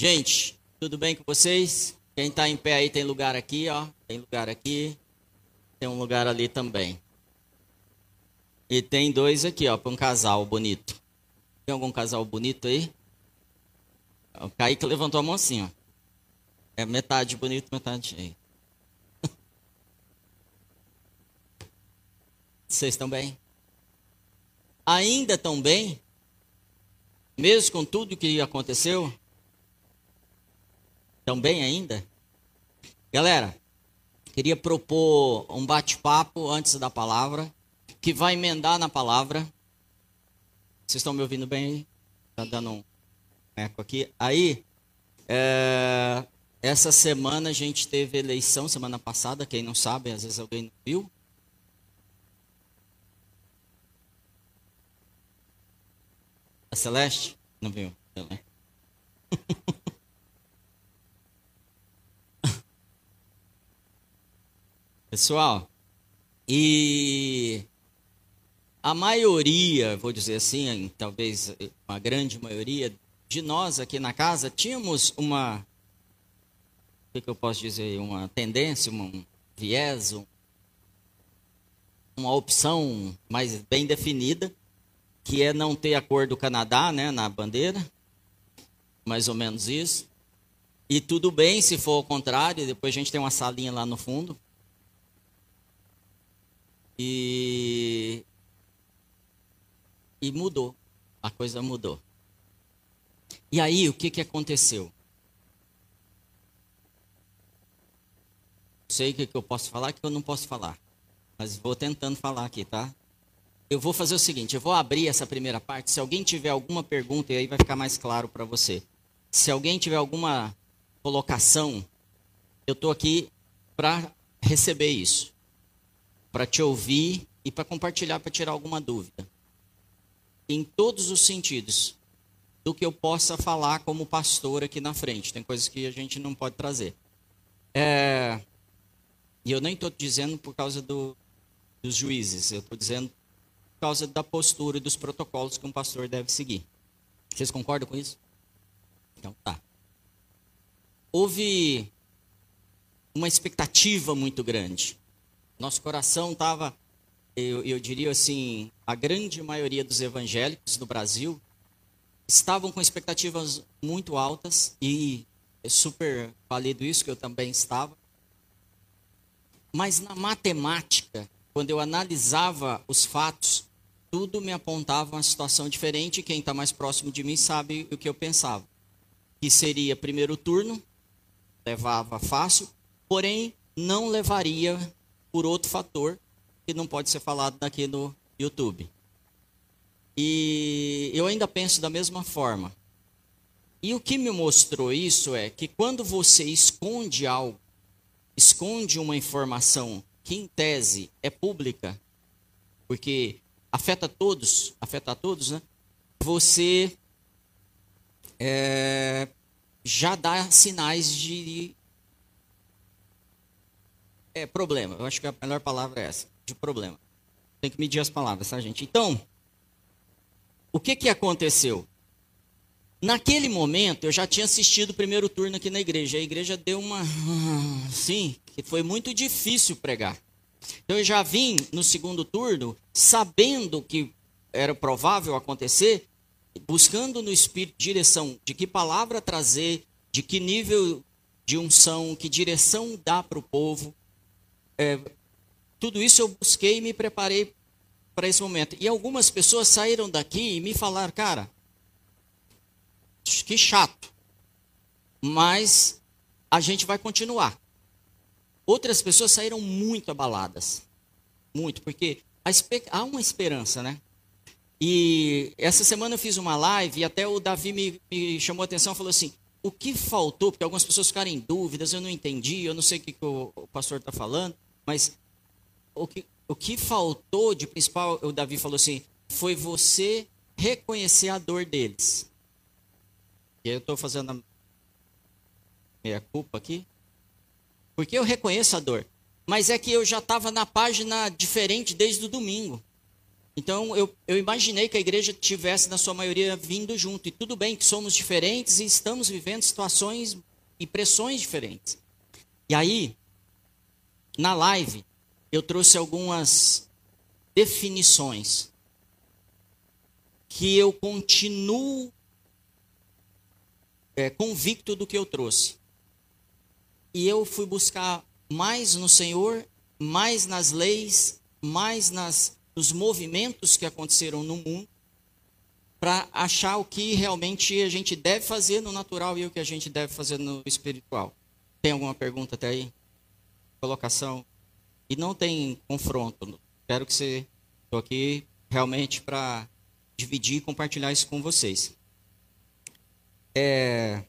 Gente, tudo bem com vocês? Quem está em pé aí tem lugar aqui, ó. Tem lugar aqui. Tem um lugar ali também. E tem dois aqui, ó, para um casal bonito. Tem algum casal bonito aí? O Kaique levantou a mão assim, ó. É metade bonito, metade aí. Vocês estão bem? Ainda estão bem? Mesmo com tudo que aconteceu? Estão bem ainda? Galera, queria propor um bate-papo antes da palavra, que vai emendar na palavra. Vocês estão me ouvindo bem? Tá dando um eco aqui. Aí, é, essa semana a gente teve eleição, semana passada, quem não sabe, às vezes alguém não viu. A Celeste? Não viu? Pessoal, e a maioria, vou dizer assim, talvez uma grande maioria de nós aqui na casa, tínhamos uma, o que, eu posso dizer, uma tendência, um viés, uma opção mais bem definida, que é não ter a cor do Canadá né, na bandeira, mais ou menos isso. E tudo bem se for o contrário, depois a gente tem uma salinha lá no fundo, e, e mudou. A coisa mudou. E aí, o que, que aconteceu? Sei o que, que eu posso falar, o que eu não posso falar. Mas vou tentando falar aqui, tá? Eu vou fazer o seguinte: eu vou abrir essa primeira parte. Se alguém tiver alguma pergunta, e aí vai ficar mais claro para você. Se alguém tiver alguma colocação, eu estou aqui para receber isso para te ouvir e para compartilhar, para tirar alguma dúvida. Em todos os sentidos do que eu possa falar como pastor aqui na frente. Tem coisas que a gente não pode trazer. É, e eu nem estou dizendo por causa do, dos juízes, eu estou dizendo por causa da postura e dos protocolos que um pastor deve seguir. Vocês concordam com isso? Então tá. Houve uma expectativa muito grande nosso coração estava, eu, eu diria assim, a grande maioria dos evangélicos no Brasil estavam com expectativas muito altas e é super válido isso que eu também estava. Mas na matemática, quando eu analisava os fatos, tudo me apontava uma situação diferente. Quem está mais próximo de mim sabe o que eu pensava. Que seria primeiro turno, levava fácil, porém não levaria por outro fator que não pode ser falado aqui no YouTube. E eu ainda penso da mesma forma. E o que me mostrou isso é que quando você esconde algo, esconde uma informação que em tese é pública, porque afeta todos, afeta a todos, né? Você é, já dá sinais de é problema. Eu acho que a melhor palavra é essa, de problema. Tem que medir as palavras, tá, gente? Então, o que que aconteceu? Naquele momento, eu já tinha assistido o primeiro turno aqui na igreja. A igreja deu uma. Sim, que foi muito difícil pregar. Então, eu já vim no segundo turno, sabendo que era provável acontecer, buscando no Espírito direção de que palavra trazer, de que nível de unção, que direção dar para o povo é, tudo isso eu busquei e me preparei para esse momento. E algumas pessoas saíram daqui e me falaram, cara, que chato, mas a gente vai continuar. Outras pessoas saíram muito abaladas, muito, porque há uma esperança, né? E essa semana eu fiz uma live e até o Davi me, me chamou a atenção e falou assim: o que faltou? Porque algumas pessoas ficaram em dúvidas, eu não entendi, eu não sei o que, que o, o pastor está falando. Mas o que, o que faltou de principal, o Davi falou assim, foi você reconhecer a dor deles. E aí eu estou fazendo a minha culpa aqui. Porque eu reconheço a dor. Mas é que eu já estava na página diferente desde o domingo. Então eu, eu imaginei que a igreja tivesse, na sua maioria, vindo junto. E tudo bem que somos diferentes e estamos vivendo situações e pressões diferentes. E aí, na live, eu trouxe algumas definições que eu continuo é, convicto do que eu trouxe. E eu fui buscar mais no Senhor, mais nas leis, mais nas, nos movimentos que aconteceram no mundo, para achar o que realmente a gente deve fazer no natural e o que a gente deve fazer no espiritual. Tem alguma pergunta até aí? Colocação? E não tem confronto. Espero que você. Estou aqui realmente para dividir e compartilhar isso com vocês. É,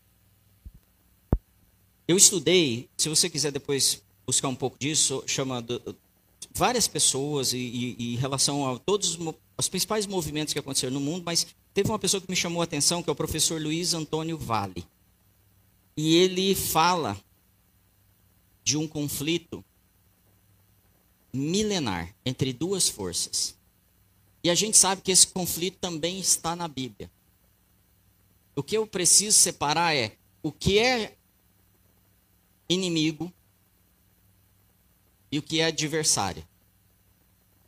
eu estudei, se você quiser depois buscar um pouco disso, chama várias pessoas e, e, em relação a todos os principais movimentos que aconteceram no mundo, mas teve uma pessoa que me chamou a atenção, que é o professor Luiz Antônio Vale. E ele fala de um conflito milenar entre duas forças. E a gente sabe que esse conflito também está na Bíblia. O que eu preciso separar é o que é inimigo e o que é adversário.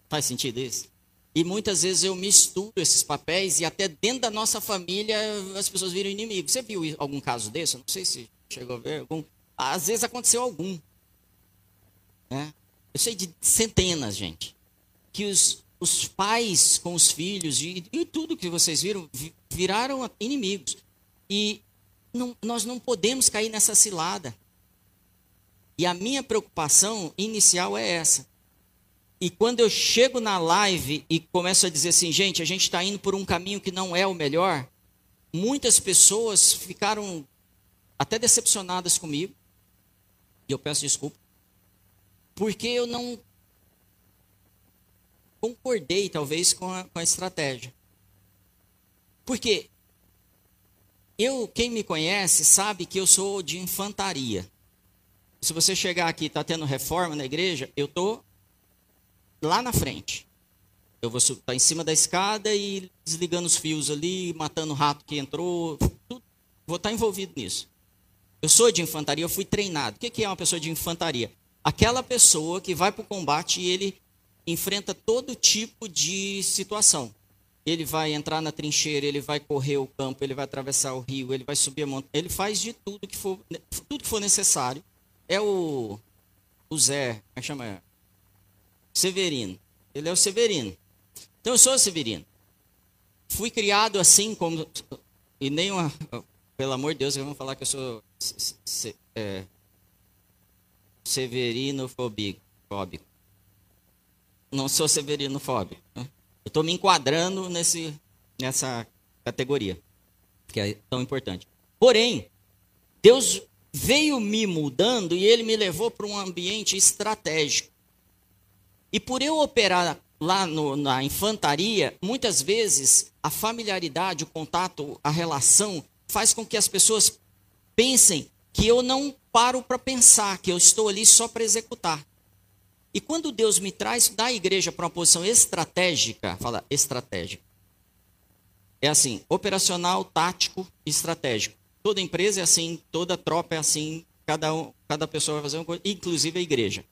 Faz sentido isso? E muitas vezes eu misturo esses papéis e até dentro da nossa família as pessoas viram inimigo. Você viu algum caso desse? Eu não sei se chegou a ver algum. Às vezes aconteceu algum. Né? Eu sei de centenas, gente. Que os, os pais com os filhos e, e tudo que vocês viram viraram inimigos. E não, nós não podemos cair nessa cilada. E a minha preocupação inicial é essa. E quando eu chego na live e começo a dizer assim, gente, a gente está indo por um caminho que não é o melhor, muitas pessoas ficaram até decepcionadas comigo. E eu peço desculpa. Porque eu não concordei, talvez, com a, com a estratégia. Porque eu, quem me conhece, sabe que eu sou de infantaria. Se você chegar aqui e está tendo reforma na igreja, eu estou lá na frente. Eu vou estar tá em cima da escada e desligando os fios ali, matando o rato que entrou. Tudo. Vou estar tá envolvido nisso. Eu sou de infantaria, eu fui treinado. O que é uma pessoa de infantaria? Aquela pessoa que vai para o combate e ele enfrenta todo tipo de situação. Ele vai entrar na trincheira, ele vai correr o campo, ele vai atravessar o rio, ele vai subir a montanha, ele faz de tudo que for, tudo que for necessário é o, o Zé, como é que chama? Severino. Ele é o Severino. Então eu sou o Severino. Fui criado assim como. E nem uma. Pelo amor de Deus, vamos falar que eu sou se, é, Severino fóbico. Não sou Severino fóbico. Né? Eu estou me enquadrando nesse, nessa categoria, que é tão importante. Porém, Deus veio me mudando e ele me levou para um ambiente estratégico. E por eu operar lá no, na infantaria, muitas vezes a familiaridade, o contato, a relação faz com que as pessoas pensem que eu não paro para pensar, que eu estou ali só para executar. E quando Deus me traz da igreja para uma posição estratégica, fala estratégica. É assim, operacional, tático estratégico. Toda empresa é assim, toda tropa é assim, cada, um, cada pessoa vai fazer uma coisa, inclusive a igreja.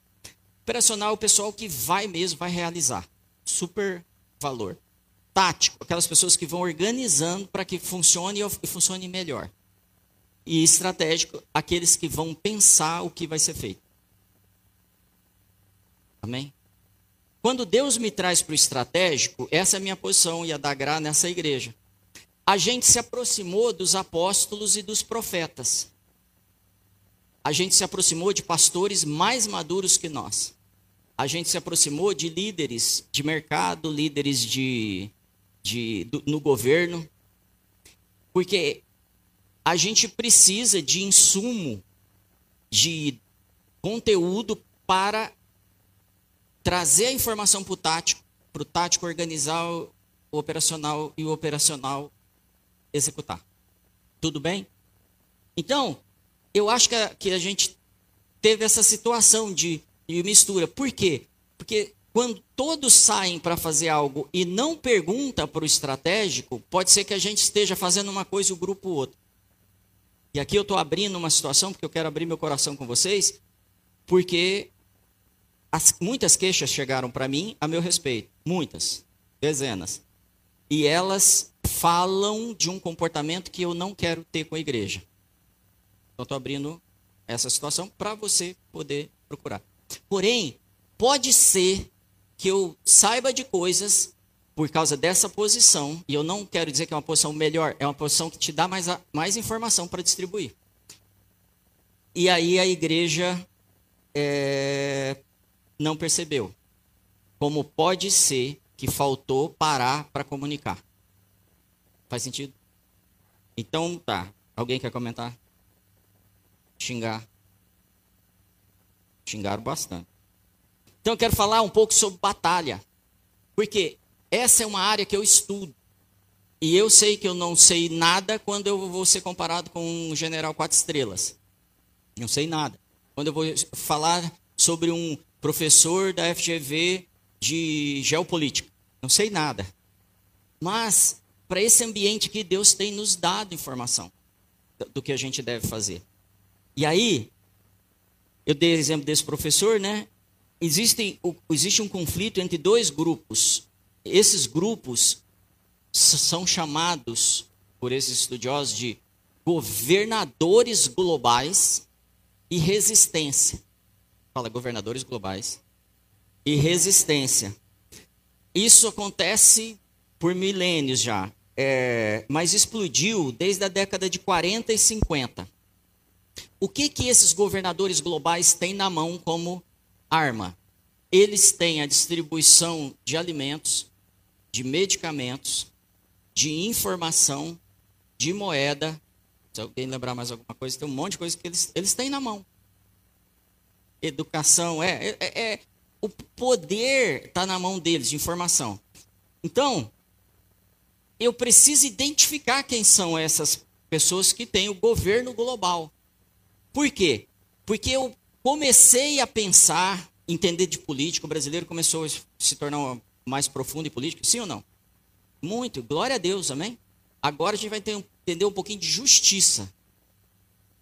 Operacional é o pessoal que vai mesmo, vai realizar. Super valor. Tático, aquelas pessoas que vão organizando para que funcione e funcione melhor. E estratégico, aqueles que vão pensar o que vai ser feito. Amém? Quando Deus me traz para o estratégico, essa é a minha posição e a da Gra nessa igreja a gente se aproximou dos apóstolos e dos profetas. A gente se aproximou de pastores mais maduros que nós. A gente se aproximou de líderes de mercado, líderes de, de, do, no governo. Porque a gente precisa de insumo, de conteúdo para trazer a informação para o tático, para o tático organizar o operacional e o operacional executar. Tudo bem? Então, eu acho que a, que a gente teve essa situação de, de mistura. Por quê? Porque quando todos saem para fazer algo e não pergunta para o estratégico, pode ser que a gente esteja fazendo uma coisa e o grupo outra. E aqui eu estou abrindo uma situação, porque eu quero abrir meu coração com vocês, porque as, muitas queixas chegaram para mim a meu respeito. Muitas, dezenas. E elas falam de um comportamento que eu não quero ter com a igreja. Então, estou abrindo essa situação para você poder procurar. Porém, pode ser que eu saiba de coisas por causa dessa posição, e eu não quero dizer que é uma posição melhor, é uma posição que te dá mais, mais informação para distribuir. E aí a igreja é, não percebeu. Como pode ser que faltou parar para comunicar? Faz sentido? Então, tá. Alguém quer comentar? Xingar. Xingaram bastante. Então eu quero falar um pouco sobre batalha. Porque essa é uma área que eu estudo. E eu sei que eu não sei nada quando eu vou ser comparado com um general quatro estrelas. Não sei nada. Quando eu vou falar sobre um professor da FGV de geopolítica. Não sei nada. Mas, para esse ambiente que Deus tem nos dado informação do que a gente deve fazer. E aí, eu dei exemplo desse professor, né? Existe, existe um conflito entre dois grupos. Esses grupos são chamados por esses estudiosos de governadores globais e resistência. Fala governadores globais e resistência. Isso acontece por milênios já, é, mas explodiu desde a década de 40 e 50. O que que esses governadores globais têm na mão como arma. Eles têm a distribuição de alimentos, de medicamentos, de informação, de moeda. Se alguém lembrar mais alguma coisa, tem um monte de coisa que eles, eles têm na mão. Educação, é, é, é, é o poder está na mão deles, de informação. Então, eu preciso identificar quem são essas pessoas que têm o governo global. Por quê? Porque eu comecei a pensar, entender de política, o brasileiro começou a se tornar mais profundo em política, sim ou não? Muito, glória a Deus, amém? Agora a gente vai entender um pouquinho de justiça,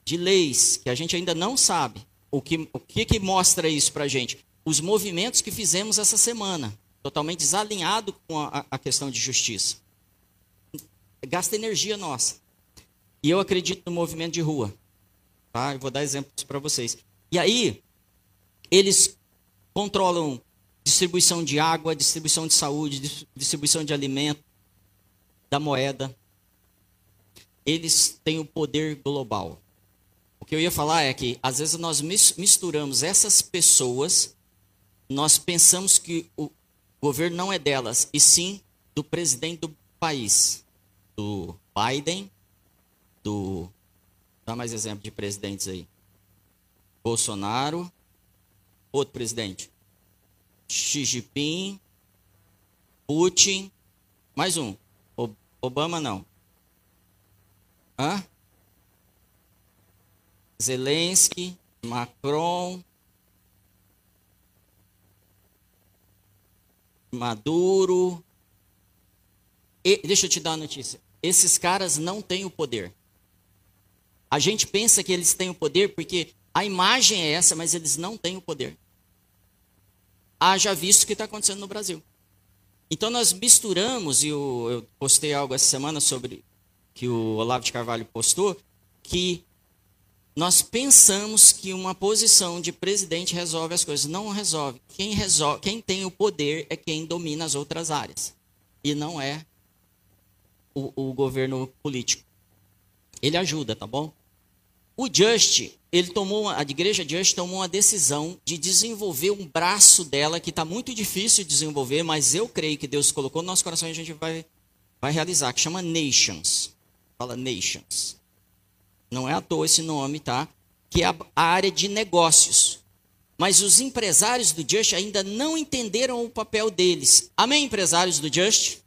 de leis, que a gente ainda não sabe. O que, o que, que mostra isso para a gente? Os movimentos que fizemos essa semana, totalmente desalinhado com a, a questão de justiça. Gasta energia nossa. E eu acredito no movimento de rua. Tá? Eu vou dar exemplos para vocês. E aí, eles controlam distribuição de água, distribuição de saúde, distribuição de alimento, da moeda. Eles têm o poder global. O que eu ia falar é que, às vezes, nós misturamos essas pessoas, nós pensamos que o governo não é delas, e sim do presidente do país, do Biden, do. Dá mais exemplo de presidentes aí. Bolsonaro, outro presidente, Xi Jinping, Putin, mais um, Obama não. Hã? Zelensky, Macron, Maduro. E, deixa eu te dar uma notícia. Esses caras não têm o poder. A gente pensa que eles têm o poder porque a imagem é essa, mas eles não têm o poder. Haja visto o que está acontecendo no Brasil. Então nós misturamos, e eu, eu postei algo essa semana sobre que o Olavo de Carvalho postou, que nós pensamos que uma posição de presidente resolve as coisas. Não resolve. Quem, resolve, quem tem o poder é quem domina as outras áreas. E não é o, o governo político. Ele ajuda, tá bom? O Just, ele tomou, a igreja Just tomou uma decisão de desenvolver um braço dela que está muito difícil de desenvolver, mas eu creio que Deus colocou no nosso coração e a gente vai, vai realizar, que chama Nations. Fala Nations. Não é à toa esse nome, tá? Que é a, a área de negócios. Mas os empresários do Just ainda não entenderam o papel deles. Amém, empresários do Just?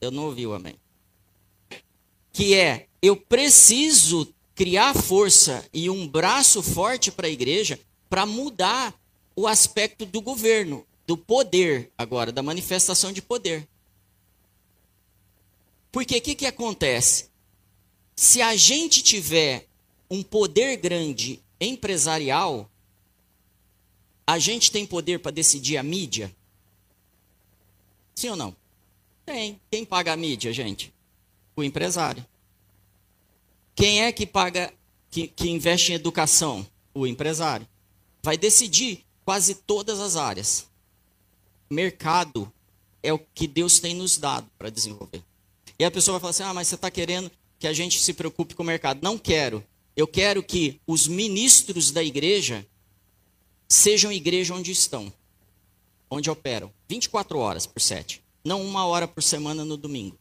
Eu não ouvi o amém. Que é, eu preciso criar força e um braço forte para a igreja para mudar o aspecto do governo. do poder agora, da manifestação de poder. Porque o que, que acontece? Se a gente tiver um poder grande empresarial, a gente tem poder para decidir a mídia? Sim ou não? Tem. Quem paga a mídia, gente? O empresário. Quem é que paga, que, que investe em educação? O empresário. Vai decidir quase todas as áreas. Mercado é o que Deus tem nos dado para desenvolver. E a pessoa vai falar assim: ah, mas você está querendo que a gente se preocupe com o mercado. Não quero. Eu quero que os ministros da igreja sejam igreja onde estão, onde operam, 24 horas por 7, não uma hora por semana no domingo.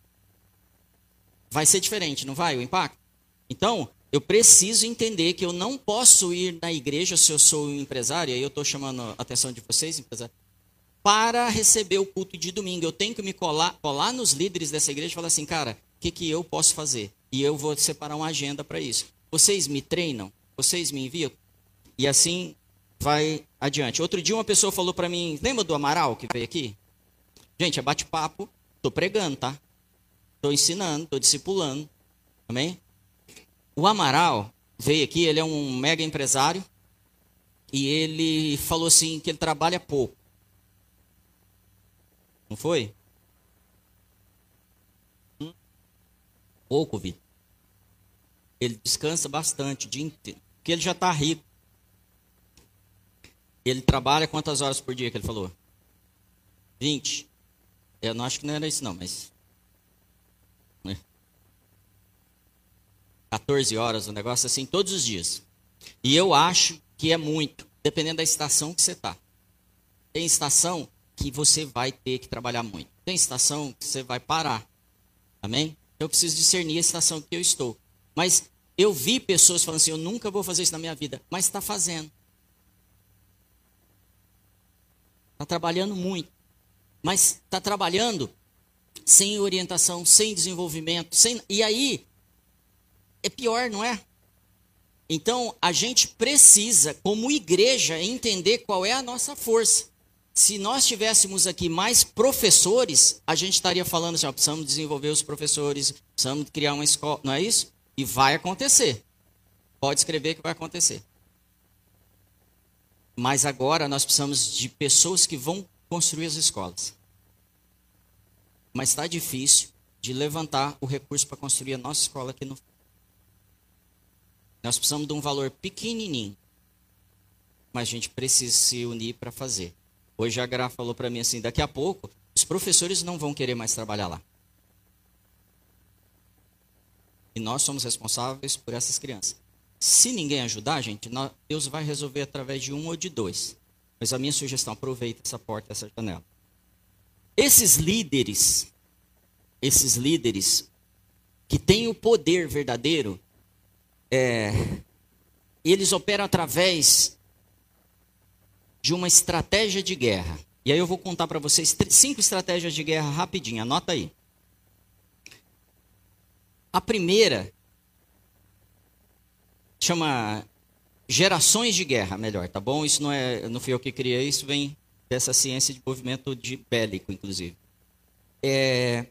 Vai ser diferente, não vai, o impacto? Então, eu preciso entender que eu não posso ir na igreja se eu sou um empresário, e aí eu estou chamando a atenção de vocês, empresário, para receber o culto de domingo. Eu tenho que me colar, colar nos líderes dessa igreja e falar assim, cara, o que, que eu posso fazer? E eu vou separar uma agenda para isso. Vocês me treinam? Vocês me enviam? E assim vai adiante. Outro dia uma pessoa falou para mim, lembra do Amaral que veio aqui? Gente, é bate-papo, tô pregando, tá? Tô ensinando, tô discipulando. Amém? O Amaral veio aqui, ele é um mega empresário e ele falou assim que ele trabalha pouco. Não foi? Hum? Pouco, Vitor. Ele descansa bastante o dia inteiro. Porque ele já está rico. Ele trabalha quantas horas por dia que ele falou? 20. Eu não acho que não era isso não, mas... 14 horas, um negócio assim, todos os dias. E eu acho que é muito, dependendo da estação que você está. Tem estação que você vai ter que trabalhar muito. Tem estação que você vai parar. Amém? Eu preciso discernir a estação que eu estou. Mas eu vi pessoas falando assim: eu nunca vou fazer isso na minha vida. Mas está fazendo. Está trabalhando muito. Mas está trabalhando sem orientação, sem desenvolvimento. Sem... E aí, é pior, não é? Então, a gente precisa, como igreja, entender qual é a nossa força. Se nós tivéssemos aqui mais professores, a gente estaria falando assim, ó, precisamos desenvolver os professores, precisamos criar uma escola, não é isso? E vai acontecer. Pode escrever que vai acontecer. Mas agora nós precisamos de pessoas que vão construir as escolas. Mas está difícil de levantar o recurso para construir a nossa escola aqui no. Nós precisamos de um valor pequenininho. Mas a gente precisa se unir para fazer. Hoje a Gra falou para mim assim: daqui a pouco, os professores não vão querer mais trabalhar lá. E nós somos responsáveis por essas crianças. Se ninguém ajudar, gente, Deus vai resolver através de um ou de dois. Mas a minha sugestão, aproveita essa porta, essa janela. Esses líderes, esses líderes que têm o poder verdadeiro, é, eles operam através de uma estratégia de guerra. E aí eu vou contar para vocês cinco estratégias de guerra rapidinho, anota aí. A primeira chama gerações de guerra, melhor, tá bom? Isso não é, não fui eu que criei, isso vem dessa ciência de movimento de bélico, inclusive. É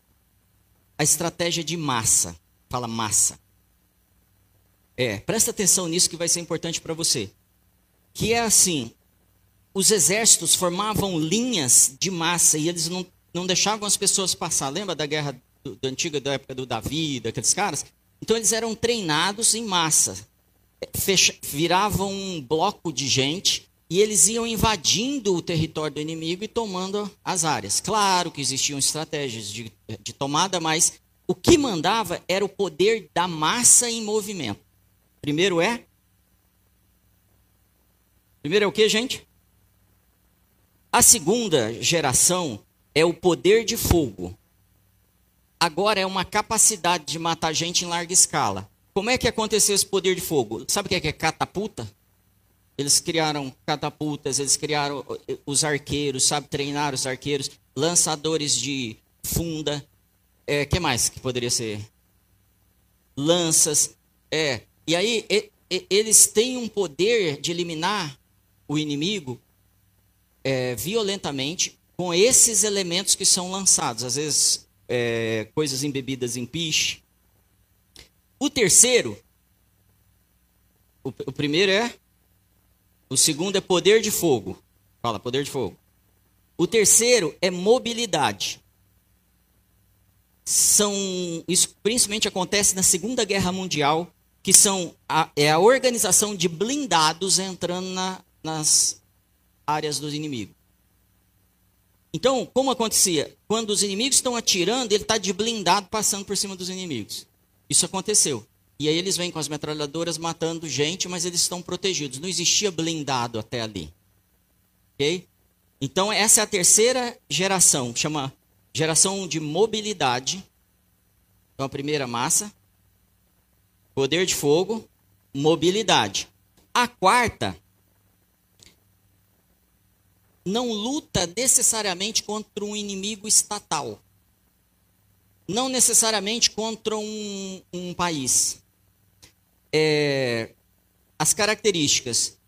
a estratégia de massa. Fala massa. É, presta atenção nisso que vai ser importante para você. Que é assim, os exércitos formavam linhas de massa e eles não, não deixavam as pessoas passar. Lembra da guerra do, da antiga, da época do Davi, daqueles caras. Então eles eram treinados em massa. Fecha, viravam um bloco de gente e eles iam invadindo o território do inimigo e tomando as áreas. Claro que existiam estratégias de, de tomada, mas o que mandava era o poder da massa em movimento. Primeiro é. Primeiro é o que, gente? A segunda geração é o poder de fogo agora é uma capacidade de matar gente em larga escala. Como é que aconteceu esse poder de fogo? Sabe o que é, que é catapulta? Eles criaram catapultas, eles criaram eh, os arqueiros, sabe, treinaram os arqueiros, lançadores de funda. É, que mais que poderia ser? Lanças. É. E aí e, e, eles têm um poder de eliminar o inimigo é, violentamente com esses elementos que são lançados, às vezes é, coisas embebidas em piche. O terceiro, o, o primeiro é, o segundo é poder de fogo. Fala, poder de fogo. O terceiro é mobilidade. São, isso principalmente acontece na Segunda Guerra Mundial, que são a, é a organização de blindados entrando na, nas áreas dos inimigos. Então, como acontecia? Quando os inimigos estão atirando, ele está de blindado passando por cima dos inimigos. Isso aconteceu. E aí eles vêm com as metralhadoras matando gente, mas eles estão protegidos. Não existia blindado até ali. Ok? Então, essa é a terceira geração, chama geração de mobilidade. Então, a primeira massa, poder de fogo, mobilidade. A quarta não luta necessariamente contra um inimigo estatal. Não necessariamente contra um, um país. É, as características.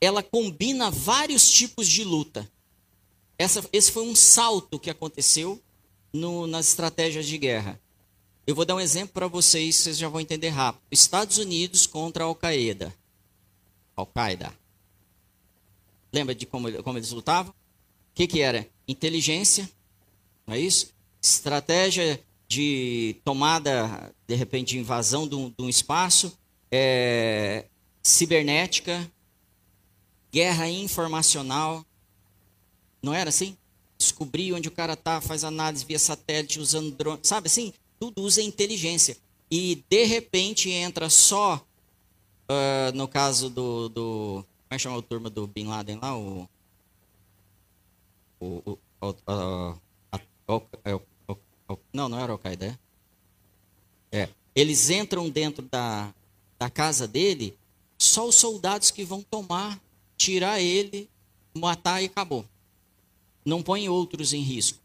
Ela combina vários tipos de luta. Essa, esse foi um salto que aconteceu no, nas estratégias de guerra. Eu vou dar um exemplo para vocês, vocês já vão entender rápido. Estados Unidos contra a Al-Qaeda. Al-Qaeda. Lembra de como, como eles lutavam? O que, que era? Inteligência, não é isso? Estratégia de tomada, de repente, de invasão de um, de um espaço, é, cibernética, guerra informacional. Não era assim? Descobrir onde o cara está, faz análise via satélite, usando drone, sabe assim? Tudo usa inteligência. E, de repente, entra só, uh, no caso do, do como é que chama a turma do Bin Laden lá? O. O. o, o, o não, não era Al-Qaeda, é? é? Eles entram dentro da, da casa dele, só os soldados que vão tomar, tirar ele, matar e acabou. Não põe outros em risco.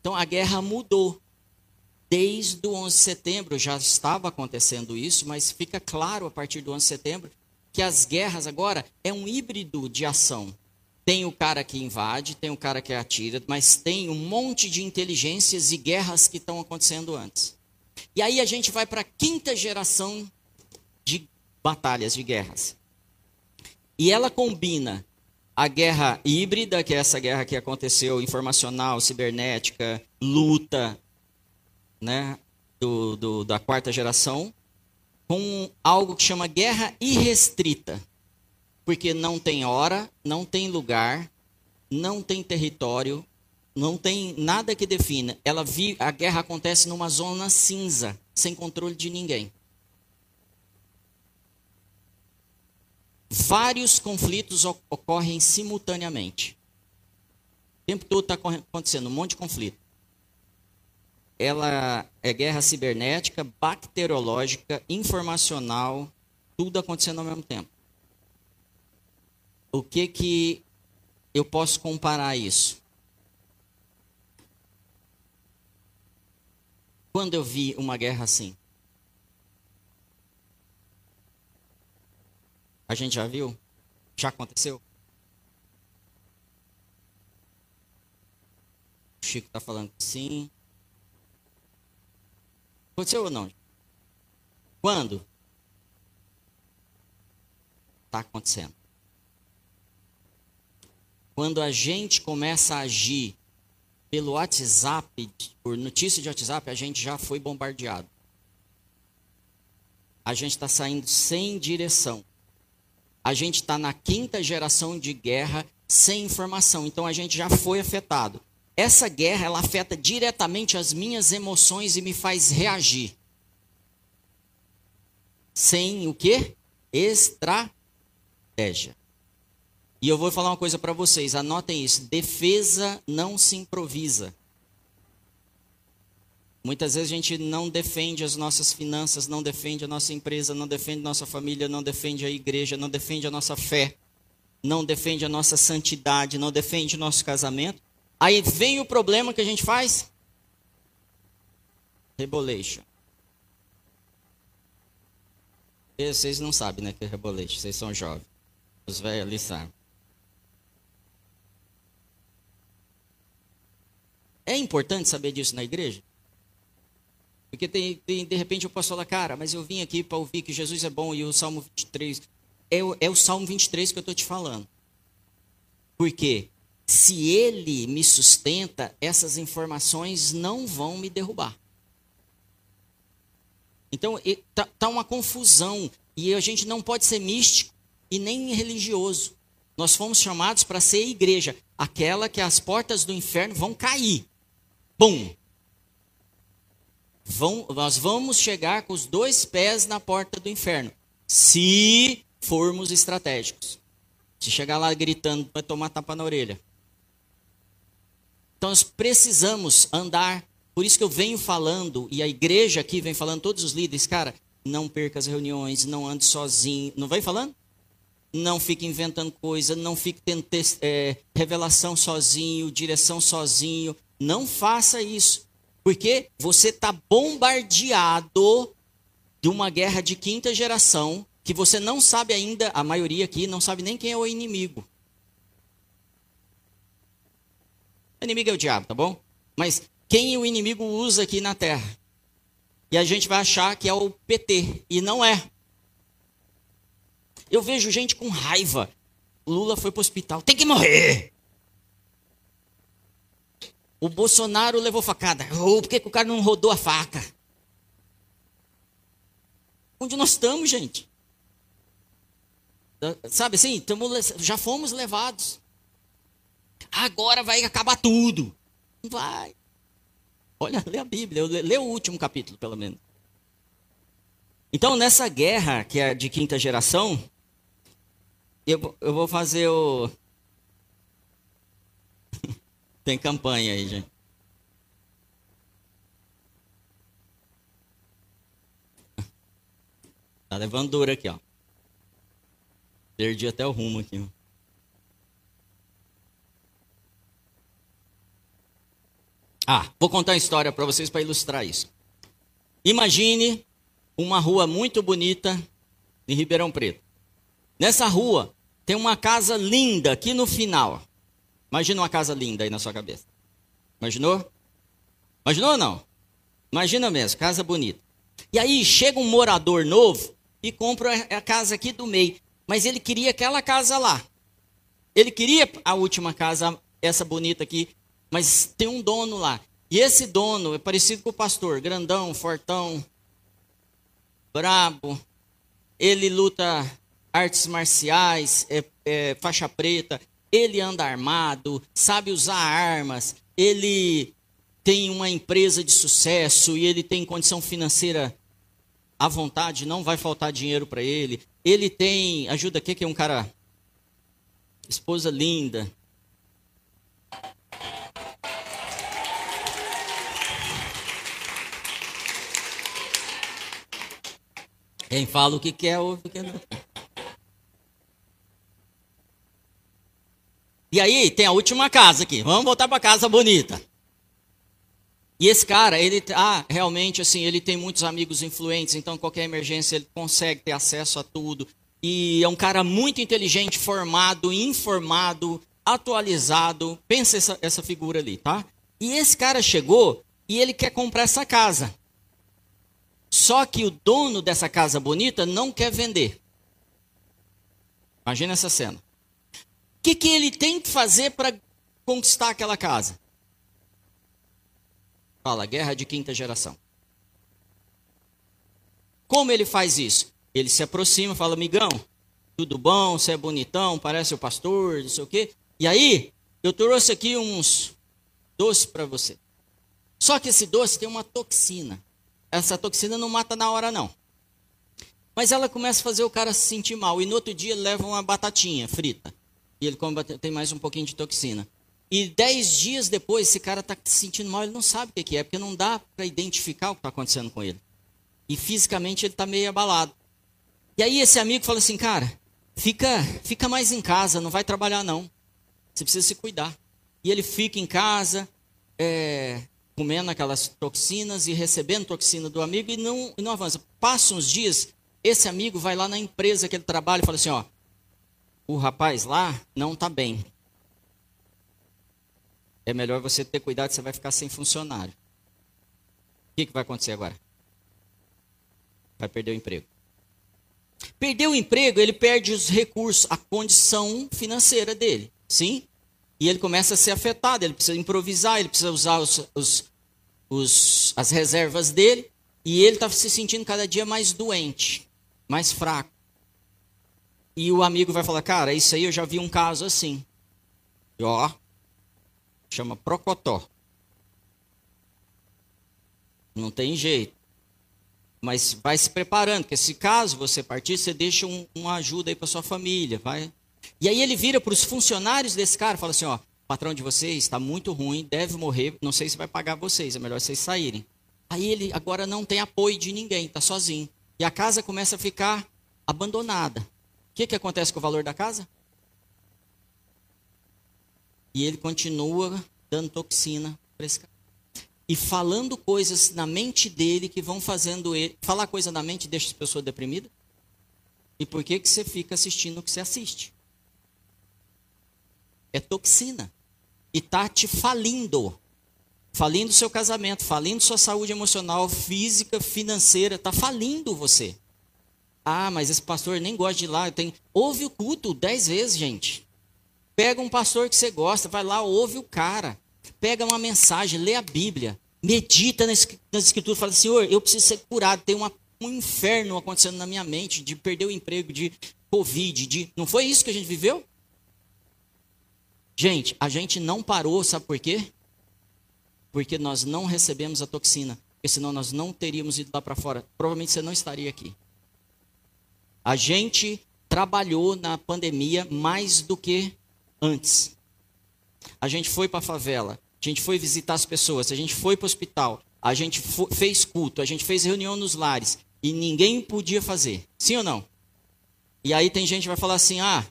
Então a guerra mudou. Desde o 11 de setembro já estava acontecendo isso, mas fica claro a partir do 11 de setembro que as guerras agora é um híbrido de ação. Tem o cara que invade, tem o cara que atira, mas tem um monte de inteligências e guerras que estão acontecendo antes. E aí a gente vai para a quinta geração de batalhas, de guerras. E ela combina a guerra híbrida, que é essa guerra que aconteceu, informacional, cibernética, luta, né, do, do, da quarta geração, com algo que chama guerra irrestrita. Porque não tem hora, não tem lugar, não tem território, não tem nada que defina. Ela vi, a guerra acontece numa zona cinza, sem controle de ninguém. Vários conflitos ocorrem simultaneamente. O tempo todo está acontecendo um monte de conflito ela é guerra cibernética, bacteriológica, informacional, tudo acontecendo ao mesmo tempo. O que que eu posso comparar isso? Quando eu vi uma guerra assim? A gente já viu? Já aconteceu? O Chico está falando que sim. Aconteceu ou não? Quando? Está acontecendo. Quando a gente começa a agir pelo WhatsApp, por notícia de WhatsApp, a gente já foi bombardeado. A gente está saindo sem direção. A gente está na quinta geração de guerra sem informação. Então a gente já foi afetado. Essa guerra ela afeta diretamente as minhas emoções e me faz reagir. Sem o quê? Estratégia. E eu vou falar uma coisa para vocês, anotem isso: defesa não se improvisa. Muitas vezes a gente não defende as nossas finanças, não defende a nossa empresa, não defende nossa família, não defende a igreja, não defende a nossa fé, não defende a nossa santidade, não defende o nosso casamento, Aí vem o problema que a gente faz? Rebolation. E vocês não sabem, né, que é rebolation. Vocês são jovens. Os velhos ali sabem. É importante saber disso na igreja? Porque tem, tem, de repente eu posso falar, cara, mas eu vim aqui para ouvir que Jesus é bom e o Salmo 23. É, é o Salmo 23 que eu estou te falando. Por quê? Se ele me sustenta, essas informações não vão me derrubar. Então, está tá uma confusão. E a gente não pode ser místico e nem religioso. Nós fomos chamados para ser igreja, aquela que as portas do inferno vão cair. Pum! Vão, nós vamos chegar com os dois pés na porta do inferno, se formos estratégicos. Se chegar lá gritando, vai tomar tapa na orelha. Então nós precisamos andar. Por isso que eu venho falando, e a igreja aqui vem falando, todos os líderes, cara, não perca as reuniões, não ande sozinho. Não vem falando? Não fique inventando coisa, não fique tendo é, revelação sozinho, direção sozinho. Não faça isso. Porque você está bombardeado de uma guerra de quinta geração que você não sabe ainda, a maioria aqui não sabe nem quem é o inimigo. O inimigo é o diabo, tá bom? Mas quem o inimigo usa aqui na terra? E a gente vai achar que é o PT, e não é. Eu vejo gente com raiva. Lula foi para o hospital, tem que morrer. O Bolsonaro levou facada. Oh, por que, que o cara não rodou a faca? Onde nós estamos, gente? Sabe assim, tamo, já fomos levados. Agora vai acabar tudo. Vai. Olha, lê a Bíblia, lê o último capítulo, pelo menos. Então, nessa guerra, que é de quinta geração, eu, eu vou fazer o, tem campanha aí, gente. Tá levando dura aqui, ó. Perdi até o rumo aqui. Ah, vou contar uma história para vocês para ilustrar isso. Imagine uma rua muito bonita em Ribeirão Preto. Nessa rua tem uma casa linda aqui no final. Imagina uma casa linda aí na sua cabeça. Imaginou? Imaginou ou não? Imagina mesmo, casa bonita. E aí chega um morador novo e compra a casa aqui do meio. Mas ele queria aquela casa lá. Ele queria a última casa, essa bonita aqui, mas tem um dono lá. E esse dono é parecido com o pastor, grandão, fortão, brabo. Ele luta artes marciais, é, é, faixa preta ele anda armado, sabe usar armas, ele tem uma empresa de sucesso e ele tem condição financeira à vontade, não vai faltar dinheiro para ele. Ele tem, ajuda aqui que é um cara esposa linda. Quem fala o que quer, ouve o que não. E aí tem a última casa aqui. Vamos voltar para casa bonita. E esse cara, ele ah, realmente assim, ele tem muitos amigos influentes, então qualquer emergência ele consegue ter acesso a tudo. E é um cara muito inteligente, formado, informado, atualizado. Pensa essa, essa figura ali, tá? E esse cara chegou e ele quer comprar essa casa. Só que o dono dessa casa bonita não quer vender. Imagina essa cena que, que ele tem que fazer para conquistar aquela casa? Fala, guerra de quinta geração. Como ele faz isso? Ele se aproxima, fala, amigão, tudo bom, você é bonitão, parece o pastor, não sei o quê. E aí, eu trouxe aqui uns doces para você. Só que esse doce tem uma toxina. Essa toxina não mata na hora, não. Mas ela começa a fazer o cara se sentir mal. E no outro dia leva uma batatinha frita e ele tem mais um pouquinho de toxina. E dez dias depois, esse cara está se sentindo mal, ele não sabe o que é, porque não dá para identificar o que está acontecendo com ele. E fisicamente ele está meio abalado. E aí esse amigo fala assim, cara, fica, fica mais em casa, não vai trabalhar não. Você precisa se cuidar. E ele fica em casa, é, comendo aquelas toxinas e recebendo toxina do amigo e não, e não avança. Passa uns dias, esse amigo vai lá na empresa que ele trabalha e fala assim, ó, o rapaz lá não está bem. é melhor você ter cuidado, você vai ficar sem funcionário. O que, que vai acontecer agora? Vai perder o emprego. Perdeu o emprego, ele perde os recursos, a condição financeira dele. Sim? E ele começa a ser afetado, ele precisa improvisar, ele precisa usar os, os, os, as reservas dele. E ele está se sentindo cada dia mais doente, mais fraco. E o amigo vai falar: Cara, isso aí eu já vi um caso assim. E ó, chama Procotó. Não tem jeito. Mas vai se preparando, porque se caso você partir, você deixa um, uma ajuda aí para sua família, vai. E aí ele vira para os funcionários desse cara, fala assim, ó, o patrão de vocês está muito ruim, deve morrer, não sei se vai pagar vocês, é melhor vocês saírem. Aí ele agora não tem apoio de ninguém, está sozinho. E a casa começa a ficar abandonada. O que, que acontece com o valor da casa? E ele continua dando toxina para esse cara. E falando coisas na mente dele que vão fazendo ele. Falar coisa na mente deixa as pessoas deprimidas? E por que, que você fica assistindo o que você assiste? É toxina. E tá te falindo. Falindo seu casamento, falindo sua saúde emocional, física, financeira. Tá falindo você. Ah, mas esse pastor nem gosta de ir lá. Tem... Ouve o culto dez vezes, gente. Pega um pastor que você gosta, vai lá, ouve o cara. Pega uma mensagem, lê a Bíblia. Medita nas, nas escrituras. Fala, Senhor, eu preciso ser curado. Tem uma, um inferno acontecendo na minha mente de perder o emprego, de Covid. De... Não foi isso que a gente viveu? Gente, a gente não parou, sabe por quê? Porque nós não recebemos a toxina. Porque senão nós não teríamos ido lá para fora. Provavelmente você não estaria aqui. A gente trabalhou na pandemia mais do que antes. A gente foi para a favela, a gente foi visitar as pessoas, a gente foi para o hospital, a gente fez culto, a gente fez reunião nos lares e ninguém podia fazer. Sim ou não? E aí tem gente que vai falar assim: "Ah,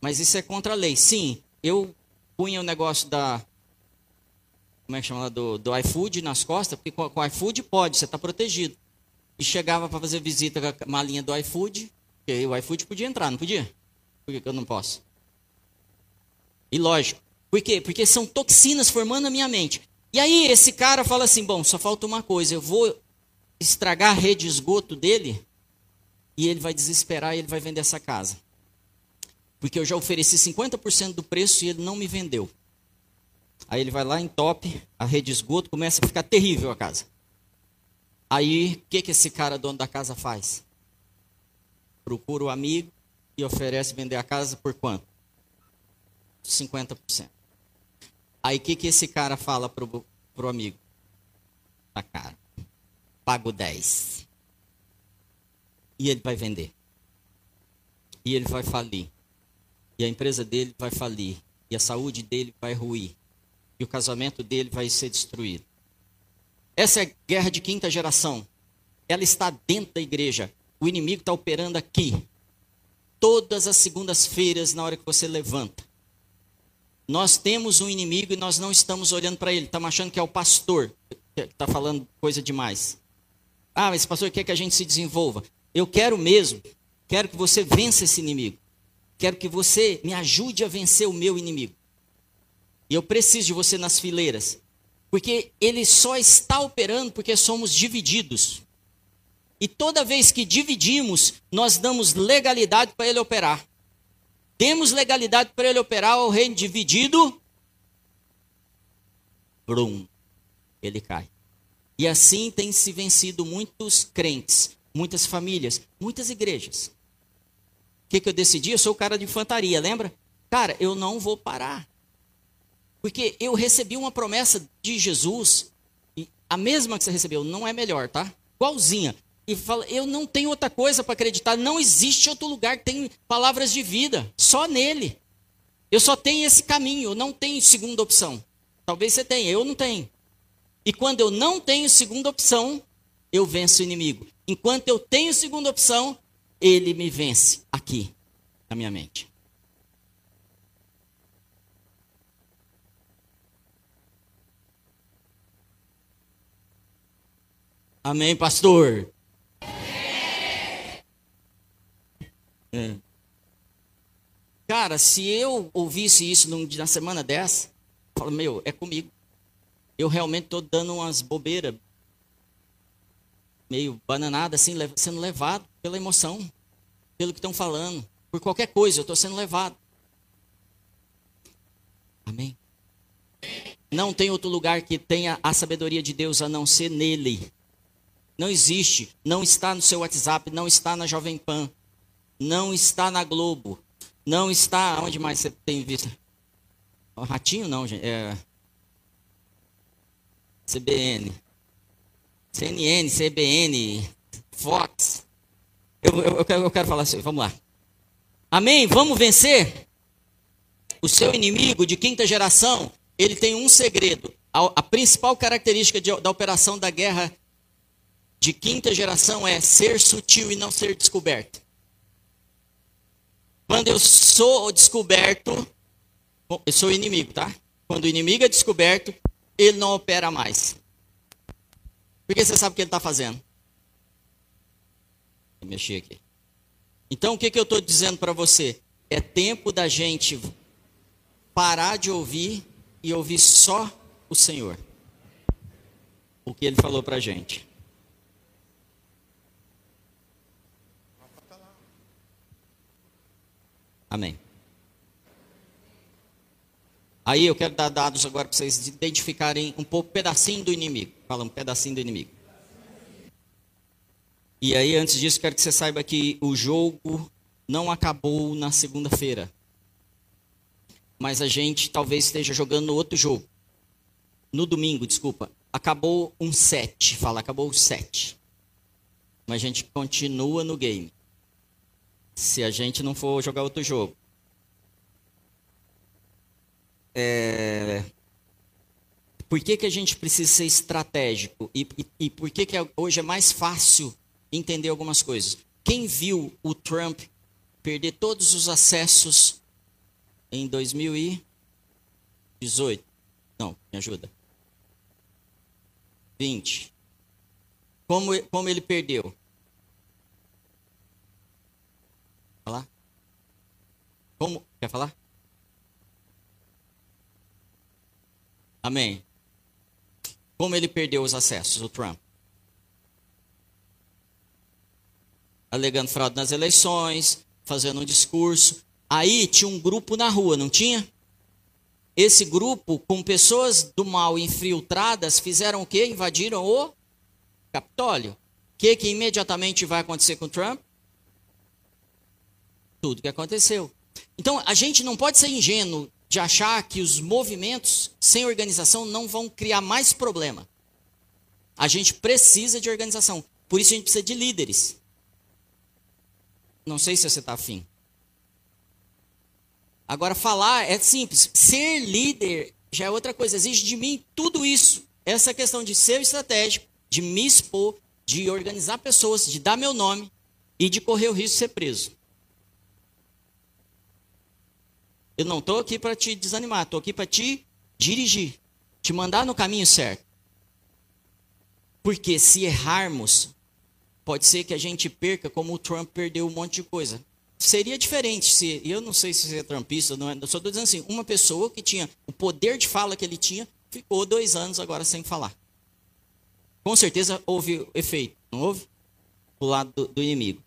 mas isso é contra a lei". Sim, eu punha o negócio da como é que chama do, do iFood nas costas, porque com, o iFood pode, você está protegido. E chegava para fazer visita com a malinha do iFood, porque o iFood podia entrar, não podia? Por que eu não posso? E lógico. Por quê? Porque são toxinas formando a minha mente. E aí esse cara fala assim: bom, só falta uma coisa, eu vou estragar a rede de esgoto dele e ele vai desesperar e ele vai vender essa casa. Porque eu já ofereci 50% do preço e ele não me vendeu. Aí ele vai lá, em top a rede de esgoto, começa a ficar terrível a casa. Aí, o que, que esse cara, dono da casa, faz? Procura o amigo e oferece vender a casa por quanto? 50%. Aí o que, que esse cara fala pro, pro amigo? Tá caro. Pago 10. E ele vai vender. E ele vai falir. E a empresa dele vai falir. E a saúde dele vai ruir. E o casamento dele vai ser destruído. Essa é a guerra de quinta geração. Ela está dentro da igreja. O inimigo está operando aqui. Todas as segundas-feiras, na hora que você levanta. Nós temos um inimigo e nós não estamos olhando para ele. Estamos achando que é o pastor que está falando coisa demais. Ah, mas pastor quer que a gente se desenvolva. Eu quero mesmo. Quero que você vença esse inimigo. Quero que você me ajude a vencer o meu inimigo. E eu preciso de você nas fileiras. Porque ele só está operando porque somos divididos. E toda vez que dividimos, nós damos legalidade para ele operar. Temos legalidade para ele operar o reino dividido. Brum, ele cai. E assim tem se vencido muitos crentes, muitas famílias, muitas igrejas. Que, que eu decidi? Eu sou o cara de infantaria, lembra? Cara, eu não vou parar. Porque eu recebi uma promessa de Jesus, e a mesma que você recebeu, não é melhor, tá? Igualzinha e fala: Eu não tenho outra coisa para acreditar. Não existe outro lugar que tem palavras de vida. Só nele. Eu só tenho esse caminho. Eu não tenho segunda opção. Talvez você tenha, eu não tenho. E quando eu não tenho segunda opção, eu venço o inimigo. Enquanto eu tenho segunda opção, ele me vence aqui, na minha mente. Amém, pastor? É. Cara, se eu ouvisse isso na semana dessa, Fala, meu, é comigo. Eu realmente estou dando umas bobeiras, meio bananada, assim, sendo levado pela emoção, pelo que estão falando, por qualquer coisa, eu estou sendo levado. Amém? Não tem outro lugar que tenha a sabedoria de Deus a não ser nele. Não existe. Não está no seu WhatsApp, não está na Jovem Pan, não está na Globo, não está. Onde mais você tem visto? O Ratinho não, gente. É... CBN. CNN, CBN, Fox. Eu, eu, eu, quero, eu quero falar assim, vamos lá. Amém? Vamos vencer? O seu inimigo de quinta geração, ele tem um segredo. A, a principal característica de, da operação da guerra de quinta geração é ser sutil e não ser descoberto. Quando eu sou descoberto, eu sou inimigo, tá? Quando o inimigo é descoberto, ele não opera mais. Porque você sabe o que ele está fazendo. Mexer aqui. Então, o que, que eu estou dizendo para você? É tempo da gente parar de ouvir e ouvir só o Senhor. O que ele falou para a gente. Amém. Aí eu quero dar dados agora para vocês identificarem um pouco, pedacinho do inimigo. Fala um pedacinho do inimigo. E aí, antes disso, quero que você saiba que o jogo não acabou na segunda-feira. Mas a gente talvez esteja jogando outro jogo. No domingo, desculpa. Acabou um set. Fala, acabou o set. Mas a gente continua no game. Se a gente não for jogar outro jogo. É... Por que, que a gente precisa ser estratégico? E, e, e por que, que hoje é mais fácil entender algumas coisas? Quem viu o Trump perder todos os acessos em 2018? Não, me ajuda. 20. Como, como ele perdeu? Falar? Como? Quer falar? Amém. Como ele perdeu os acessos, o Trump? Alegando fraude nas eleições, fazendo um discurso. Aí tinha um grupo na rua, não tinha? Esse grupo, com pessoas do mal infiltradas, fizeram o quê? Invadiram o Capitólio. O que, que imediatamente vai acontecer com Trump? Tudo que aconteceu. Então, a gente não pode ser ingênuo de achar que os movimentos sem organização não vão criar mais problema. A gente precisa de organização. Por isso a gente precisa de líderes. Não sei se você está afim. Agora, falar é simples. Ser líder já é outra coisa. Exige de mim tudo isso. Essa questão de ser estratégico, de me expor, de organizar pessoas, de dar meu nome e de correr o risco de ser preso. Eu não estou aqui para te desanimar, estou aqui para te dirigir, te mandar no caminho certo. Porque se errarmos, pode ser que a gente perca como o Trump perdeu um monte de coisa. Seria diferente se, eu não sei se você é trumpista, não é, só estou dizendo assim, uma pessoa que tinha o poder de fala que ele tinha, ficou dois anos agora sem falar. Com certeza houve efeito, não houve? Do lado do, do inimigo.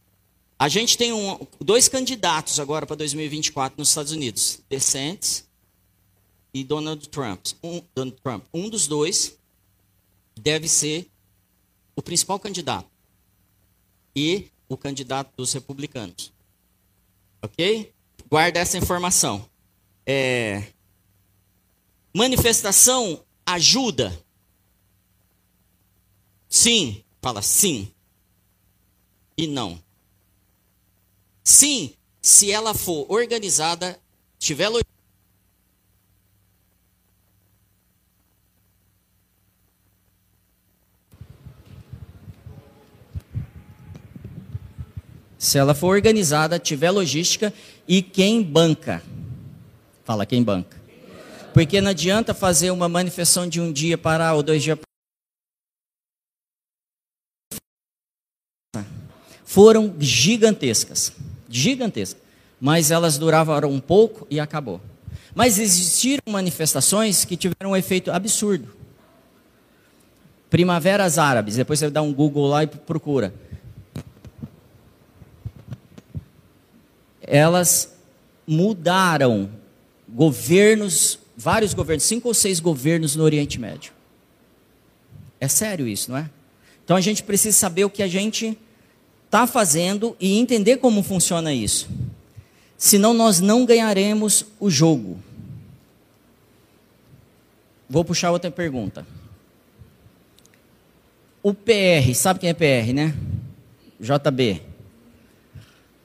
A gente tem um, dois candidatos agora para 2024 nos Estados Unidos: DeSantis e Donald Trump. Um, Donald Trump. Um dos dois deve ser o principal candidato e o candidato dos republicanos. Ok? Guarda essa informação. É... Manifestação ajuda? Sim. Fala sim. E não. Sim, se ela for organizada, tiver Se ela for organizada, tiver logística e quem banca. Fala quem banca. Porque não adianta fazer uma manifestação de um dia para ou dois dias foram gigantescas gigantesca. Mas elas duravam um pouco e acabou. Mas existiram manifestações que tiveram um efeito absurdo. Primaveras árabes, depois você dá um Google lá e procura. Elas mudaram governos, vários governos, cinco ou seis governos no Oriente Médio. É sério isso, não é? Então a gente precisa saber o que a gente está fazendo e entender como funciona isso. Senão nós não ganharemos o jogo. Vou puxar outra pergunta. O PR, sabe quem é PR, né? JB.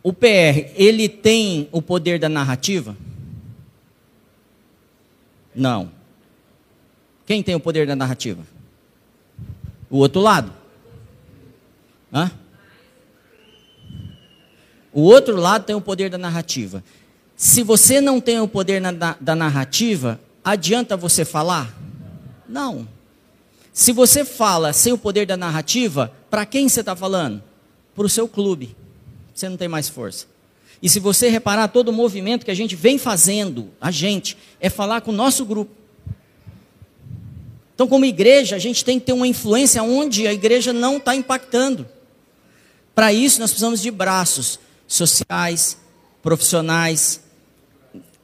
O PR, ele tem o poder da narrativa? Não. Quem tem o poder da narrativa? O outro lado. Hã? O outro lado tem o poder da narrativa. Se você não tem o poder na, da, da narrativa, adianta você falar? Não. Se você fala sem o poder da narrativa, para quem você está falando? Para o seu clube. Você não tem mais força. E se você reparar, todo o movimento que a gente vem fazendo, a gente, é falar com o nosso grupo. Então, como igreja, a gente tem que ter uma influência onde a igreja não está impactando. Para isso, nós precisamos de braços sociais, profissionais,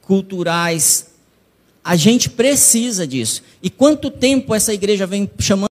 culturais. A gente precisa disso. E quanto tempo essa igreja vem chamando